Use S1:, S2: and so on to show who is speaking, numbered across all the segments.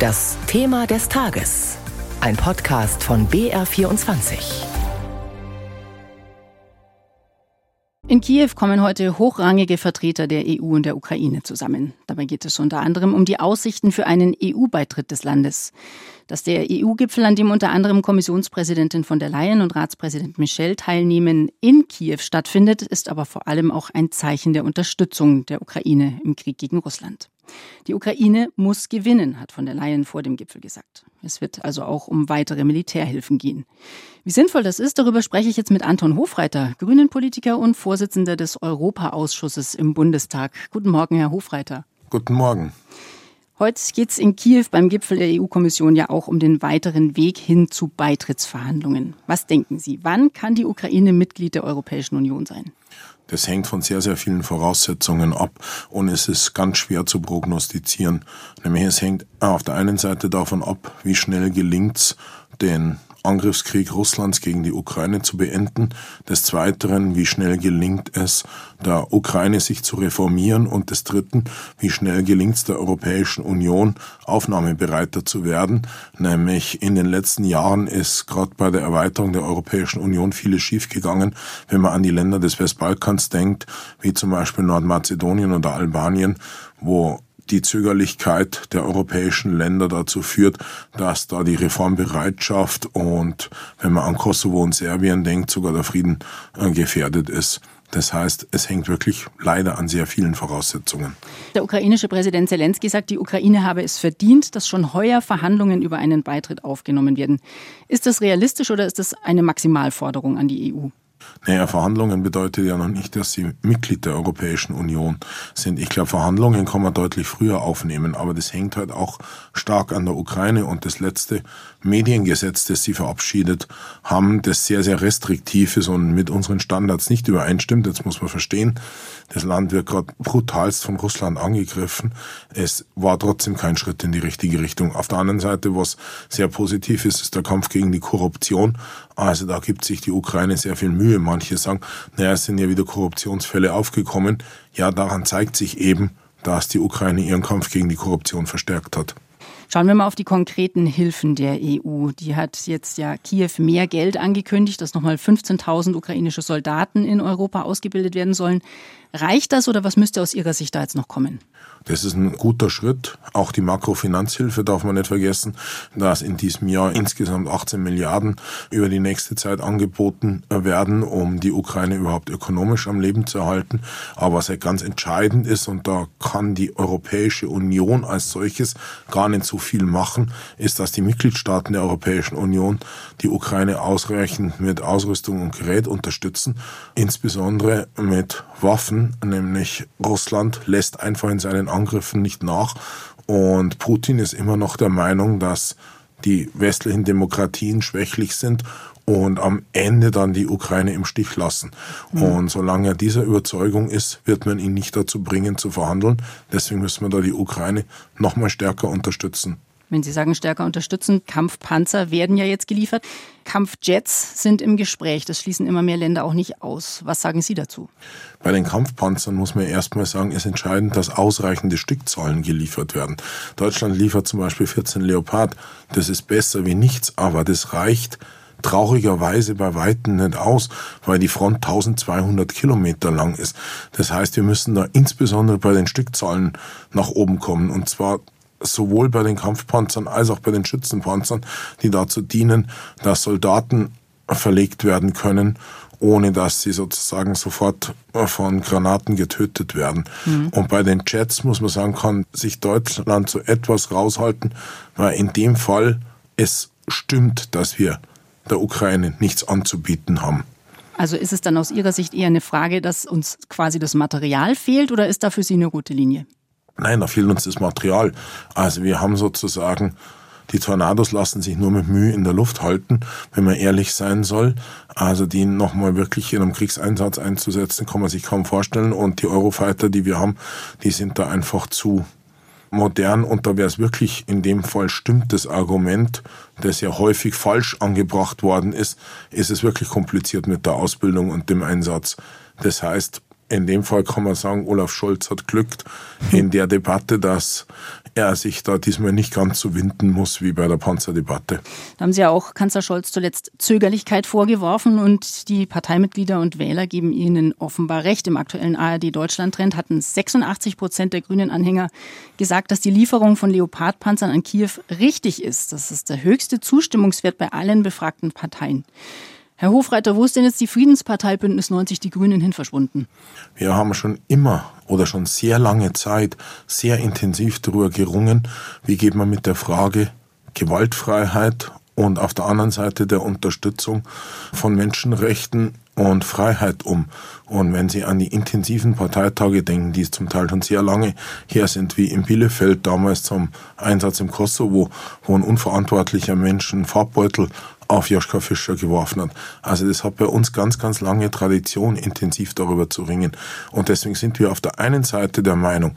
S1: Das Thema des Tages. Ein Podcast von BR24.
S2: In Kiew kommen heute hochrangige Vertreter der EU und der Ukraine zusammen. Dabei geht es unter anderem um die Aussichten für einen EU-Beitritt des Landes. Dass der EU-Gipfel, an dem unter anderem Kommissionspräsidentin von der Leyen und Ratspräsident Michel teilnehmen, in Kiew stattfindet, ist aber vor allem auch ein Zeichen der Unterstützung der Ukraine im Krieg gegen Russland. Die Ukraine muss gewinnen, hat von der Leyen vor dem Gipfel gesagt. Es wird also auch um weitere Militärhilfen gehen. Wie sinnvoll das ist, darüber spreche ich jetzt mit Anton Hofreiter, Grünen-Politiker und Vorsitzender des Europaausschusses im Bundestag. Guten Morgen, Herr Hofreiter.
S3: Guten Morgen.
S2: Heute geht es in Kiew beim Gipfel der EU-Kommission ja auch um den weiteren Weg hin zu Beitrittsverhandlungen. Was denken Sie, wann kann die Ukraine Mitglied der Europäischen Union sein?
S3: Das hängt von sehr, sehr vielen Voraussetzungen ab und es ist ganz schwer zu prognostizieren. Nämlich es hängt auf der einen Seite davon ab, wie schnell gelingt's, den Angriffskrieg Russlands gegen die Ukraine zu beenden. Des Zweiteren, wie schnell gelingt es der Ukraine, sich zu reformieren. Und des Dritten, wie schnell gelingt es der Europäischen Union, aufnahmebereiter zu werden. Nämlich in den letzten Jahren ist gerade bei der Erweiterung der Europäischen Union vieles schiefgegangen, wenn man an die Länder des Westbalkans denkt, wie zum Beispiel Nordmazedonien oder Albanien, wo die Zögerlichkeit der europäischen Länder dazu führt, dass da die Reformbereitschaft und wenn man an Kosovo und Serbien denkt, sogar der Frieden äh, gefährdet ist. Das heißt, es hängt wirklich leider an sehr vielen Voraussetzungen.
S2: Der ukrainische Präsident Zelensky sagt, die Ukraine habe es verdient, dass schon heuer Verhandlungen über einen Beitritt aufgenommen werden. Ist das realistisch oder ist das eine Maximalforderung an die EU?
S3: Naja, Verhandlungen bedeutet ja noch nicht, dass sie Mitglied der Europäischen Union sind. Ich glaube, Verhandlungen kann man deutlich früher aufnehmen, aber das hängt halt auch stark an der Ukraine und das letzte Mediengesetz, das sie verabschiedet haben, das sehr, sehr restriktiv ist und mit unseren Standards nicht übereinstimmt. Jetzt muss man verstehen, das Land wird gerade brutalst von Russland angegriffen. Es war trotzdem kein Schritt in die richtige Richtung. Auf der anderen Seite, was sehr positiv ist, ist der Kampf gegen die Korruption. Also da gibt sich die Ukraine sehr viel Mühe. Manche sagen, naja, es sind ja wieder Korruptionsfälle aufgekommen. Ja, daran zeigt sich eben, dass die Ukraine ihren Kampf gegen die Korruption verstärkt hat.
S2: Schauen wir mal auf die konkreten Hilfen der EU. Die hat jetzt ja Kiew mehr Geld angekündigt, dass nochmal 15.000 ukrainische Soldaten in Europa ausgebildet werden sollen. Reicht das oder was müsste aus Ihrer Sicht da jetzt noch kommen?
S3: Das ist ein guter Schritt. Auch die Makrofinanzhilfe darf man nicht vergessen, dass in diesem Jahr insgesamt 18 Milliarden über die nächste Zeit angeboten werden, um die Ukraine überhaupt ökonomisch am Leben zu erhalten. Aber was ja ganz entscheidend ist, und da kann die Europäische Union als solches gar nicht so viel machen, ist, dass die Mitgliedstaaten der Europäischen Union die Ukraine ausreichend mit Ausrüstung und Gerät unterstützen, insbesondere mit Waffen, nämlich Russland lässt einfach in seinen Angriffen nicht nach. Und Putin ist immer noch der Meinung, dass die westlichen Demokratien schwächlich sind und am Ende dann die Ukraine im Stich lassen. Mhm. Und solange er dieser Überzeugung ist, wird man ihn nicht dazu bringen zu verhandeln. Deswegen müssen wir da die Ukraine noch mal stärker unterstützen.
S2: Wenn Sie sagen, stärker unterstützen, Kampfpanzer werden ja jetzt geliefert. Kampfjets sind im Gespräch. Das schließen immer mehr Länder auch nicht aus. Was sagen Sie dazu?
S3: Bei den Kampfpanzern muss man erstmal sagen, ist entscheidend, dass ausreichende Stückzahlen geliefert werden. Deutschland liefert zum Beispiel 14 Leopard. Das ist besser wie nichts, aber das reicht traurigerweise bei Weitem nicht aus, weil die Front 1200 Kilometer lang ist. Das heißt, wir müssen da insbesondere bei den Stückzahlen nach oben kommen. Und zwar sowohl bei den Kampfpanzern als auch bei den Schützenpanzern, die dazu dienen, dass Soldaten verlegt werden können, ohne dass sie sozusagen sofort von Granaten getötet werden. Mhm. Und bei den Jets muss man sagen, kann sich Deutschland so etwas raushalten, weil in dem Fall es stimmt, dass wir der Ukraine nichts anzubieten haben.
S2: Also ist es dann aus Ihrer Sicht eher eine Frage, dass uns quasi das Material fehlt oder ist da für Sie eine rote Linie?
S3: Nein, da fehlt uns das Material. Also wir haben sozusagen, die Tornados lassen sich nur mit Mühe in der Luft halten, wenn man ehrlich sein soll. Also die nochmal wirklich in einem Kriegseinsatz einzusetzen, kann man sich kaum vorstellen. Und die Eurofighter, die wir haben, die sind da einfach zu modern und da wäre es wirklich in dem Fall stimmt das Argument, das ja häufig falsch angebracht worden ist, ist es wirklich kompliziert mit der Ausbildung und dem Einsatz. Das heißt, in dem Fall kann man sagen, Olaf Scholz hat glückt in der Debatte, dass er sich da diesmal nicht ganz so winden muss wie bei der Panzerdebatte.
S2: Da haben Sie ja auch Kanzler Scholz zuletzt Zögerlichkeit vorgeworfen und die Parteimitglieder und Wähler geben Ihnen offenbar recht. Im aktuellen ARD-Deutschland-Trend hatten 86 Prozent der grünen Anhänger gesagt, dass die Lieferung von Leopard-Panzern an Kiew richtig ist. Das ist der höchste Zustimmungswert bei allen befragten Parteien. Herr Hofreiter, wo ist denn jetzt die Friedenspartei Bündnis 90 Die Grünen hin verschwunden?
S3: Wir haben schon immer oder schon sehr lange Zeit sehr intensiv darüber gerungen, wie geht man mit der Frage Gewaltfreiheit und auf der anderen Seite der Unterstützung von Menschenrechten und Freiheit um. Und wenn Sie an die intensiven Parteitage denken, die zum Teil schon sehr lange her sind, wie in Bielefeld damals zum Einsatz im Kosovo, wo ein unverantwortlicher Mensch einen Farbbeutel auf Joschka Fischer geworfen hat. Also das hat bei uns ganz, ganz lange Tradition, intensiv darüber zu ringen. Und deswegen sind wir auf der einen Seite der Meinung,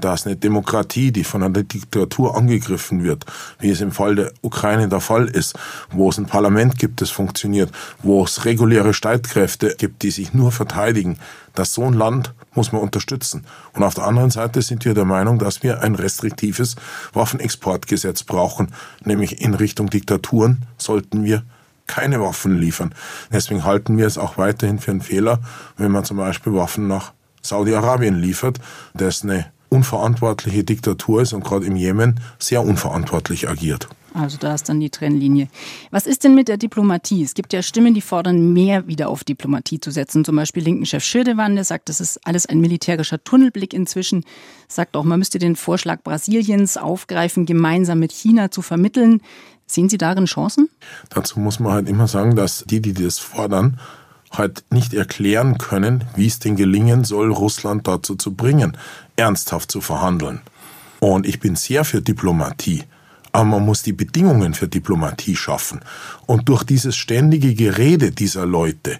S3: dass eine Demokratie, die von einer Diktatur angegriffen wird, wie es im Fall der Ukraine der Fall ist, wo es ein Parlament gibt, das funktioniert, wo es reguläre Streitkräfte gibt, die sich nur verteidigen, dass so ein Land muss man unterstützen. Und auf der anderen Seite sind wir der Meinung, dass wir ein restriktives Waffenexportgesetz brauchen, nämlich in Richtung Diktaturen sollten wir keine Waffen liefern. Deswegen halten wir es auch weiterhin für einen Fehler, wenn man zum Beispiel Waffen nach Saudi-Arabien liefert, das eine unverantwortliche Diktatur ist und gerade im Jemen sehr unverantwortlich agiert.
S2: Also da ist dann die Trennlinie. Was ist denn mit der Diplomatie? Es gibt ja Stimmen, die fordern, mehr wieder auf Diplomatie zu setzen. Zum Beispiel linken Chef Schirdewan, der sagt, das ist alles ein militärischer Tunnelblick inzwischen. Sagt auch, man müsste den Vorschlag Brasiliens aufgreifen, gemeinsam mit China zu vermitteln. Sehen Sie darin Chancen?
S3: Dazu muss man halt immer sagen, dass die, die das fordern, halt nicht erklären können, wie es denn gelingen soll, Russland dazu zu bringen, ernsthaft zu verhandeln. Und ich bin sehr für Diplomatie. Aber man muss die Bedingungen für Diplomatie schaffen. Und durch dieses ständige Gerede dieser Leute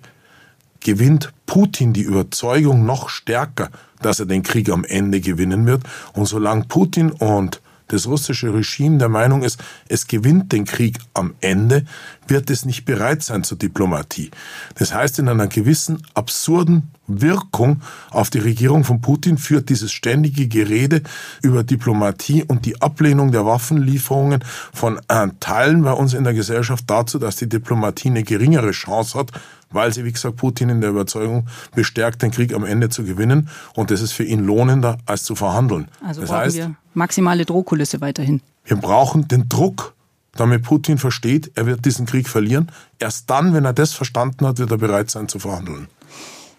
S3: gewinnt Putin die Überzeugung noch stärker, dass er den Krieg am Ende gewinnen wird. Und solange Putin und das russische Regime der Meinung ist, es gewinnt den Krieg am Ende, wird es nicht bereit sein zur Diplomatie. Das heißt, in einer gewissen absurden Wirkung auf die Regierung von Putin führt dieses ständige Gerede über Diplomatie und die Ablehnung der Waffenlieferungen von äh, Teilen bei uns in der Gesellschaft dazu, dass die Diplomatie eine geringere Chance hat, weil sie, wie gesagt, Putin in der Überzeugung bestärkt, den Krieg am Ende zu gewinnen. Und das ist für ihn lohnender, als zu verhandeln.
S2: Also
S3: das heißt,
S2: wir maximale Drohkulisse weiterhin.
S3: wir brauchen den Druck, damit Putin versteht, er wird diesen Krieg verlieren. Erst dann, wenn er das verstanden hat, wird er bereit sein zu verhandeln.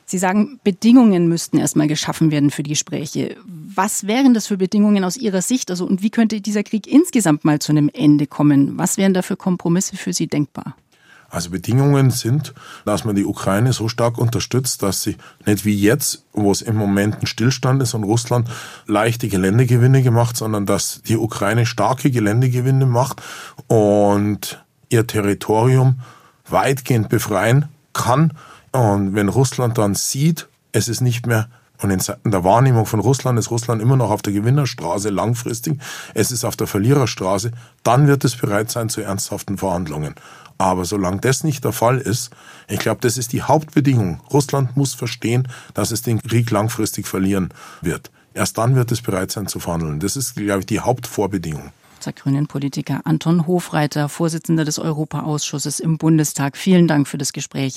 S2: Sie sagen, Bedingungen müssten erstmal geschaffen werden für die Gespräche. Was wären das für Bedingungen aus Ihrer Sicht? Also, und wie könnte dieser Krieg insgesamt mal zu einem Ende kommen? Was wären da für Kompromisse für Sie denkbar?
S3: Also Bedingungen sind, dass man die Ukraine so stark unterstützt, dass sie nicht wie jetzt, wo es im Moment ein Stillstand ist und Russland leichte Geländegewinne gemacht, sondern dass die Ukraine starke Geländegewinne macht und ihr Territorium weitgehend befreien kann. Und wenn Russland dann sieht, es ist nicht mehr und in der Wahrnehmung von Russland ist Russland immer noch auf der Gewinnerstraße langfristig, es ist auf der Verliererstraße, dann wird es bereit sein zu ernsthaften Verhandlungen. Aber solange das nicht der Fall ist, ich glaube, das ist die Hauptbedingung. Russland muss verstehen, dass es den Krieg langfristig verlieren wird. Erst dann wird es bereit sein zu verhandeln. Das ist, glaube ich, die Hauptvorbedingung.
S2: Der Grünen-Politiker Anton Hofreiter, Vorsitzender des Europaausschusses im Bundestag. Vielen Dank für das Gespräch.